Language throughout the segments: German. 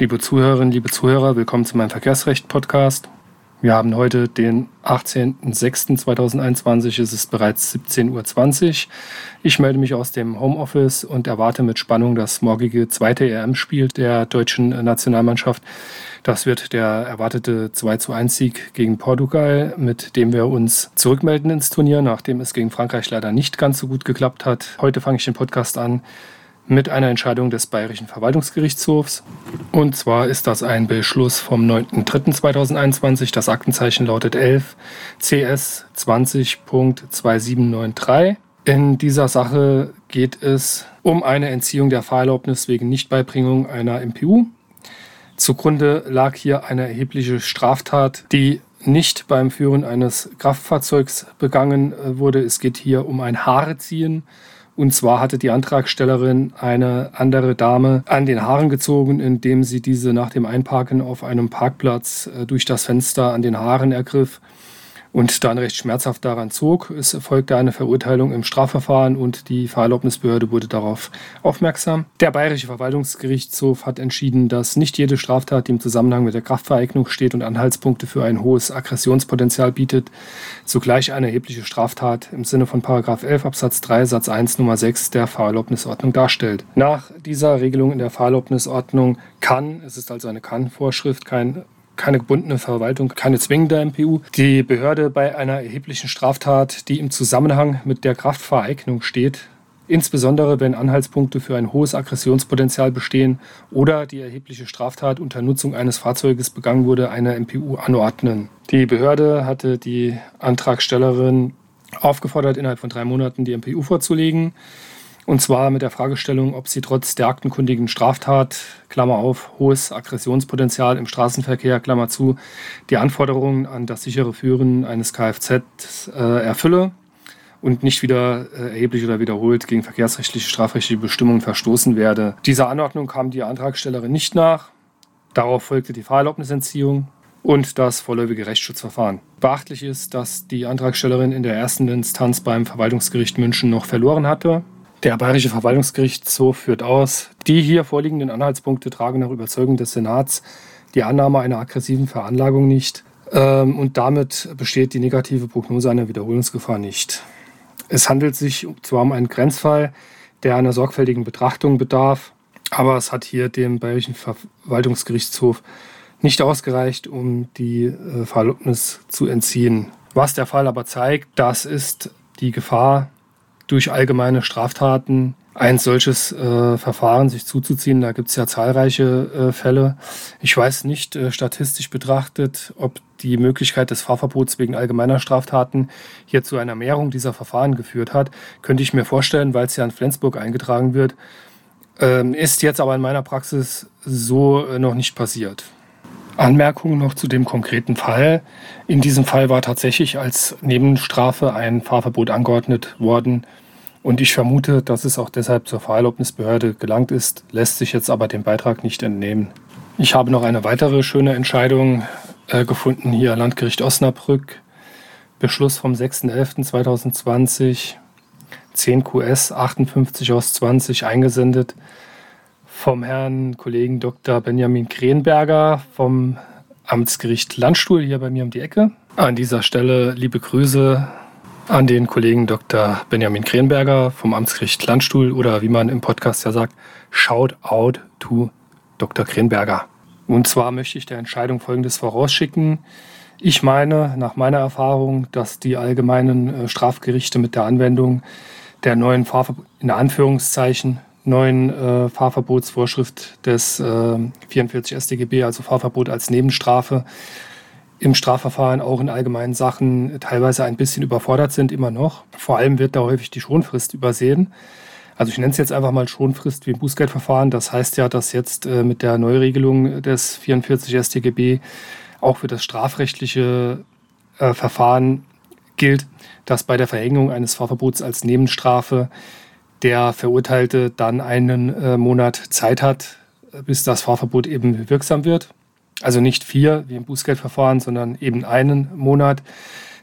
Liebe Zuhörerinnen, liebe Zuhörer, willkommen zu meinem Verkehrsrecht-Podcast. Wir haben heute den 18.06.2021, es ist bereits 17.20 Uhr. Ich melde mich aus dem Homeoffice und erwarte mit Spannung das morgige zweite EM-Spiel der deutschen Nationalmannschaft. Das wird der erwartete 2 zu 1 Sieg gegen Portugal, mit dem wir uns zurückmelden ins Turnier, nachdem es gegen Frankreich leider nicht ganz so gut geklappt hat. Heute fange ich den Podcast an mit einer Entscheidung des Bayerischen Verwaltungsgerichtshofs. Und zwar ist das ein Beschluss vom 9.3.2021. Das Aktenzeichen lautet 11 CS 20.2793. In dieser Sache geht es um eine Entziehung der Fahrerlaubnis wegen Nichtbeibringung einer MPU. Zugrunde lag hier eine erhebliche Straftat, die nicht beim Führen eines Kraftfahrzeugs begangen wurde. Es geht hier um ein Haareziehen und zwar hatte die Antragstellerin eine andere Dame an den Haaren gezogen, indem sie diese nach dem Einparken auf einem Parkplatz äh, durch das Fenster an den Haaren ergriff und dann recht schmerzhaft daran zog. Es erfolgte eine Verurteilung im Strafverfahren und die Fahrerlaubnisbehörde wurde darauf aufmerksam. Der Bayerische Verwaltungsgerichtshof hat entschieden, dass nicht jede Straftat, die im Zusammenhang mit der Kraftvereignung steht und Anhaltspunkte für ein hohes Aggressionspotenzial bietet, zugleich eine erhebliche Straftat im Sinne von 11 Absatz 3 Satz 1 Nummer 6 der Fahrerlaubnisordnung darstellt. Nach dieser Regelung in der Fahrerlaubnisordnung kann, es ist also eine Kann-Vorschrift, kein keine gebundene Verwaltung, keine zwingende MPU. Die Behörde bei einer erheblichen Straftat, die im Zusammenhang mit der Kraftvereignung steht, insbesondere wenn Anhaltspunkte für ein hohes Aggressionspotenzial bestehen oder die erhebliche Straftat unter Nutzung eines Fahrzeuges begangen wurde, eine MPU anordnen. Die Behörde hatte die Antragstellerin aufgefordert, innerhalb von drei Monaten die MPU vorzulegen. Und zwar mit der Fragestellung, ob sie trotz der aktenkundigen Straftat, Klammer auf, hohes Aggressionspotenzial im Straßenverkehr, Klammer zu, die Anforderungen an das sichere Führen eines Kfz äh, erfülle und nicht wieder äh, erheblich oder wiederholt gegen verkehrsrechtliche, strafrechtliche Bestimmungen verstoßen werde. Dieser Anordnung kam die Antragstellerin nicht nach. Darauf folgte die Fahrerlaubnisentziehung und das vorläufige Rechtsschutzverfahren. Beachtlich ist, dass die Antragstellerin in der ersten Instanz beim Verwaltungsgericht München noch verloren hatte. Der Bayerische Verwaltungsgerichtshof führt aus, die hier vorliegenden Anhaltspunkte tragen nach Überzeugung des Senats die Annahme einer aggressiven Veranlagung nicht ähm, und damit besteht die negative Prognose einer Wiederholungsgefahr nicht. Es handelt sich zwar um einen Grenzfall, der einer sorgfältigen Betrachtung bedarf, aber es hat hier dem Bayerischen Verwaltungsgerichtshof nicht ausgereicht, um die äh, Verlobnis zu entziehen. Was der Fall aber zeigt, das ist die Gefahr durch allgemeine Straftaten ein solches äh, Verfahren sich zuzuziehen. Da gibt es ja zahlreiche äh, Fälle. Ich weiß nicht äh, statistisch betrachtet, ob die Möglichkeit des Fahrverbots wegen allgemeiner Straftaten hier zu einer Mehrung dieser Verfahren geführt hat. Könnte ich mir vorstellen, weil es ja in Flensburg eingetragen wird. Ähm, ist jetzt aber in meiner Praxis so äh, noch nicht passiert. Anmerkung noch zu dem konkreten Fall. In diesem Fall war tatsächlich als Nebenstrafe ein Fahrverbot angeordnet worden. Und ich vermute, dass es auch deshalb zur Fahrerlaubnisbehörde gelangt ist, lässt sich jetzt aber dem Beitrag nicht entnehmen. Ich habe noch eine weitere schöne Entscheidung äh, gefunden hier, Landgericht Osnabrück. Beschluss vom 6.11.2020, 10 QS 58 aus 20 eingesendet vom Herrn Kollegen Dr. Benjamin Krenberger vom Amtsgericht Landstuhl hier bei mir um die Ecke. An dieser Stelle liebe Grüße an den Kollegen Dr. Benjamin Krenberger vom Amtsgericht Landstuhl oder wie man im Podcast ja sagt, Shout out to Dr. Krenberger. Und zwar möchte ich der Entscheidung Folgendes vorausschicken. Ich meine, nach meiner Erfahrung, dass die allgemeinen äh, Strafgerichte mit der Anwendung der neuen Fahrver in Anführungszeichen neuen äh, Fahrverbotsvorschrift des äh, 44 StGB, also Fahrverbot als Nebenstrafe, im Strafverfahren auch in allgemeinen Sachen teilweise ein bisschen überfordert sind, immer noch. Vor allem wird da häufig die Schonfrist übersehen. Also ich nenne es jetzt einfach mal Schonfrist wie im Bußgeldverfahren. Das heißt ja, dass jetzt äh, mit der Neuregelung des 44 StGB auch für das strafrechtliche äh, Verfahren gilt, dass bei der Verhängung eines Fahrverbots als Nebenstrafe der Verurteilte dann einen äh, Monat Zeit hat, bis das Fahrverbot eben wirksam wird. Also nicht vier wie im Bußgeldverfahren, sondern eben einen Monat.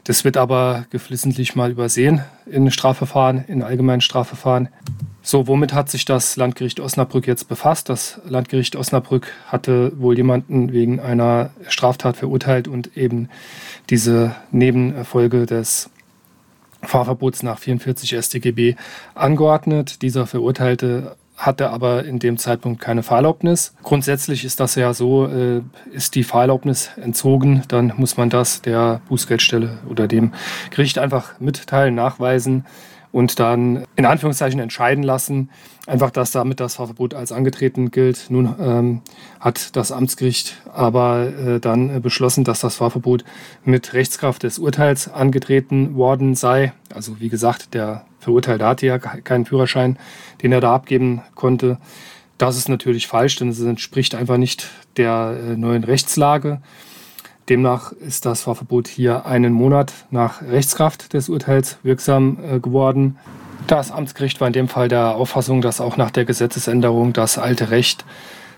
Das wird aber geflissentlich mal übersehen in Strafverfahren, in allgemeinen Strafverfahren. So, womit hat sich das Landgericht Osnabrück jetzt befasst? Das Landgericht Osnabrück hatte wohl jemanden wegen einer Straftat verurteilt und eben diese Nebenerfolge des Fahrverbots nach 44 StGB angeordnet. Dieser Verurteilte hatte aber in dem Zeitpunkt keine Fahrerlaubnis. Grundsätzlich ist das ja so, äh, ist die Fahrerlaubnis entzogen, dann muss man das der Bußgeldstelle oder dem Gericht einfach mitteilen, nachweisen und dann in Anführungszeichen entscheiden lassen, einfach, dass damit das Fahrverbot als angetreten gilt. Nun ähm, hat das Amtsgericht aber äh, dann beschlossen, dass das Fahrverbot mit Rechtskraft des Urteils angetreten worden sei. Also wie gesagt, der Verurteilte hatte ja keinen Führerschein, den er da abgeben konnte. Das ist natürlich falsch, denn es entspricht einfach nicht der äh, neuen Rechtslage. Demnach ist das Fahrverbot hier einen Monat nach Rechtskraft des Urteils wirksam äh, geworden. Das Amtsgericht war in dem Fall der Auffassung, dass auch nach der Gesetzesänderung das alte Recht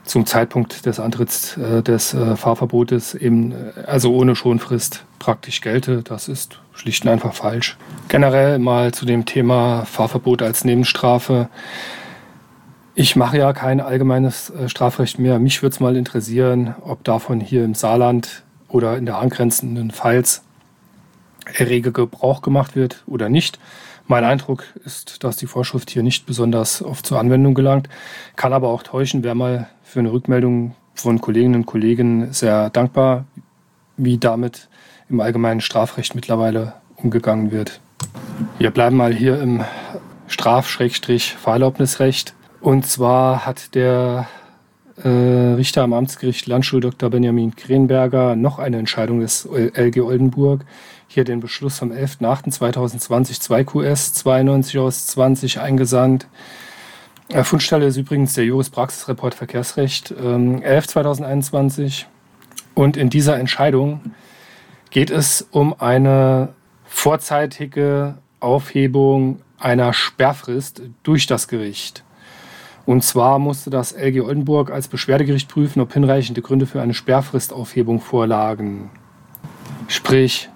zum Zeitpunkt des Antritts äh, des äh, Fahrverbotes eben also ohne Schonfrist praktisch gelte. Das ist schlicht und einfach falsch. Generell mal zu dem Thema Fahrverbot als Nebenstrafe. Ich mache ja kein allgemeines Strafrecht mehr. Mich würde es mal interessieren, ob davon hier im Saarland oder in der angrenzenden Pfalz rege Gebrauch gemacht wird oder nicht. Mein Eindruck ist, dass die Vorschrift hier nicht besonders oft zur Anwendung gelangt, kann aber auch täuschen. Wäre mal für eine Rückmeldung von Kolleginnen und Kollegen sehr dankbar, wie damit im allgemeinen Strafrecht mittlerweile umgegangen wird. Wir bleiben mal hier im Straf-Fahrerlaubnisrecht. Und zwar hat der äh, Richter am Amtsgericht Landstuhl Dr. Benjamin Krenberger noch eine Entscheidung des LG Oldenburg. Hier den Beschluss vom 11.08.2020 2 QS 92 aus 20 eingesandt. Äh, Fundstelle ist übrigens der Juris Praxisreport Verkehrsrecht ähm, 11 2021. Und in dieser Entscheidung geht es um eine vorzeitige Aufhebung einer Sperrfrist durch das Gericht. Und zwar musste das LG Oldenburg als Beschwerdegericht prüfen, ob hinreichende Gründe für eine Sperrfristaufhebung vorlagen. Sprich,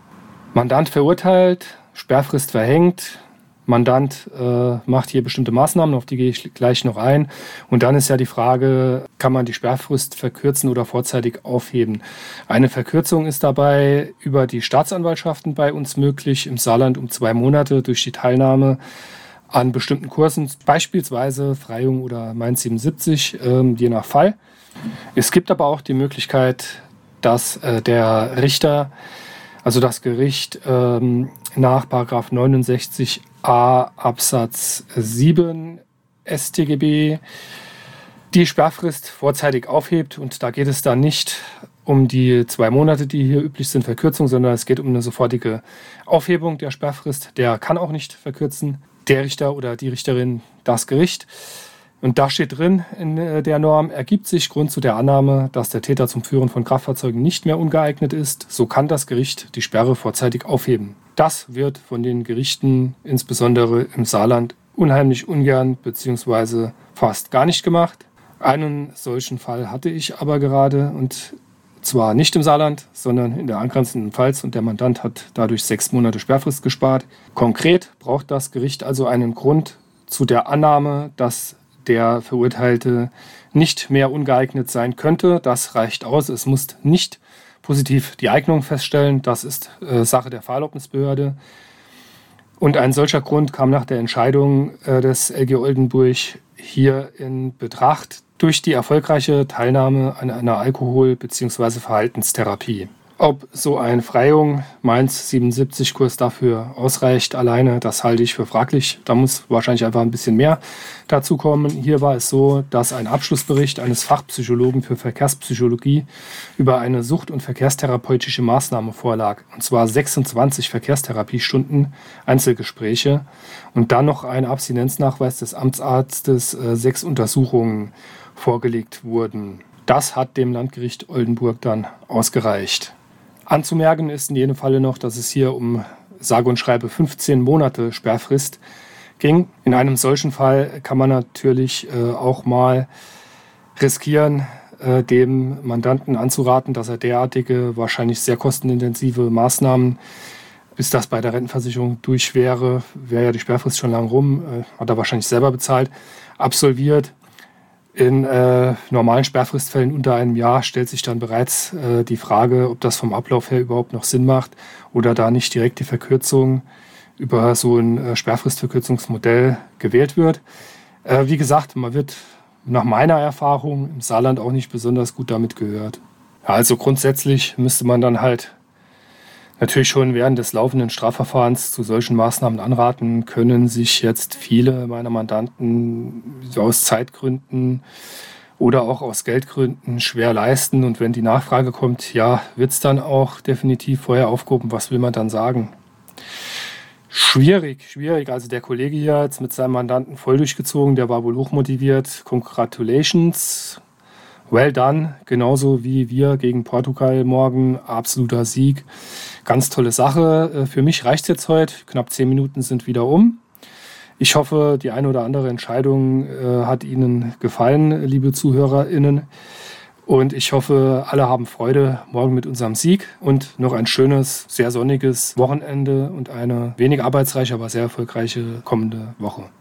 Mandant verurteilt, Sperrfrist verhängt, Mandant äh, macht hier bestimmte Maßnahmen, auf die gehe ich gleich noch ein. Und dann ist ja die Frage, kann man die Sperrfrist verkürzen oder vorzeitig aufheben? Eine Verkürzung ist dabei über die Staatsanwaltschaften bei uns möglich, im Saarland um zwei Monate durch die Teilnahme an bestimmten Kursen, beispielsweise Freiung oder Mainz 77, ähm, je nach Fall. Es gibt aber auch die Möglichkeit, dass äh, der Richter, also das Gericht, ähm, nach 69a Absatz 7 StGB die Sperrfrist vorzeitig aufhebt. Und da geht es dann nicht um die zwei Monate, die hier üblich sind, Verkürzung, sondern es geht um eine sofortige Aufhebung der Sperrfrist. Der kann auch nicht verkürzen der Richter oder die Richterin das Gericht. Und da steht drin in äh, der Norm, ergibt sich Grund zu der Annahme, dass der Täter zum Führen von Kraftfahrzeugen nicht mehr ungeeignet ist, so kann das Gericht die Sperre vorzeitig aufheben. Das wird von den Gerichten, insbesondere im Saarland, unheimlich ungern bzw. fast gar nicht gemacht. Einen solchen Fall hatte ich aber gerade und zwar nicht im Saarland, sondern in der angrenzenden Pfalz und der Mandant hat dadurch sechs Monate Sperrfrist gespart. Konkret braucht das Gericht also einen Grund zu der Annahme, dass der Verurteilte nicht mehr ungeeignet sein könnte. Das reicht aus. Es muss nicht positiv die Eignung feststellen. Das ist äh, Sache der Fahrerlaubnisbehörde. Und ein solcher Grund kam nach der Entscheidung äh, des LG Oldenburg hier in Betracht durch die erfolgreiche Teilnahme an einer Alkohol- bzw. Verhaltenstherapie. Ob so ein Freiung Mainz 77 Kurs dafür ausreicht alleine, das halte ich für fraglich. Da muss wahrscheinlich einfach ein bisschen mehr dazu kommen. Hier war es so, dass ein Abschlussbericht eines Fachpsychologen für Verkehrspsychologie über eine Sucht- und verkehrstherapeutische Maßnahme vorlag. Und zwar 26 Verkehrstherapiestunden Einzelgespräche und dann noch ein Abstinenznachweis des Amtsarztes, äh, sechs Untersuchungen vorgelegt wurden. Das hat dem Landgericht Oldenburg dann ausgereicht. Anzumerken ist in jedem Falle noch, dass es hier um sage und schreibe 15 Monate Sperrfrist ging. In einem solchen Fall kann man natürlich äh, auch mal riskieren, äh, dem Mandanten anzuraten, dass er derartige, wahrscheinlich sehr kostenintensive Maßnahmen bis das bei der Rentenversicherung durch wäre, wäre ja die Sperrfrist schon lang rum, äh, hat er wahrscheinlich selber bezahlt, absolviert. In äh, normalen Sperrfristfällen unter einem Jahr stellt sich dann bereits äh, die Frage, ob das vom Ablauf her überhaupt noch Sinn macht oder da nicht direkt die Verkürzung über so ein äh, Sperrfristverkürzungsmodell gewählt wird. Äh, wie gesagt, man wird nach meiner Erfahrung im Saarland auch nicht besonders gut damit gehört. Ja, also grundsätzlich müsste man dann halt natürlich schon während des laufenden Strafverfahrens zu solchen Maßnahmen anraten, können sich jetzt viele meiner Mandanten aus Zeitgründen oder auch aus Geldgründen schwer leisten. Und wenn die Nachfrage kommt, ja, wird es dann auch definitiv vorher aufgehoben. Was will man dann sagen? Schwierig, schwierig. Also der Kollege hier hat mit seinem Mandanten voll durchgezogen, der war wohl hochmotiviert. Congratulations. Well done, genauso wie wir gegen Portugal morgen. Absoluter Sieg. Ganz tolle Sache. Äh, für mich reicht es jetzt heute. Knapp zehn Minuten sind wieder um. Ich hoffe, die eine oder andere Entscheidung äh, hat Ihnen gefallen, liebe ZuhörerInnen. Und ich hoffe, alle haben Freude morgen mit unserem Sieg und noch ein schönes, sehr sonniges Wochenende und eine wenig arbeitsreiche, aber sehr erfolgreiche kommende Woche.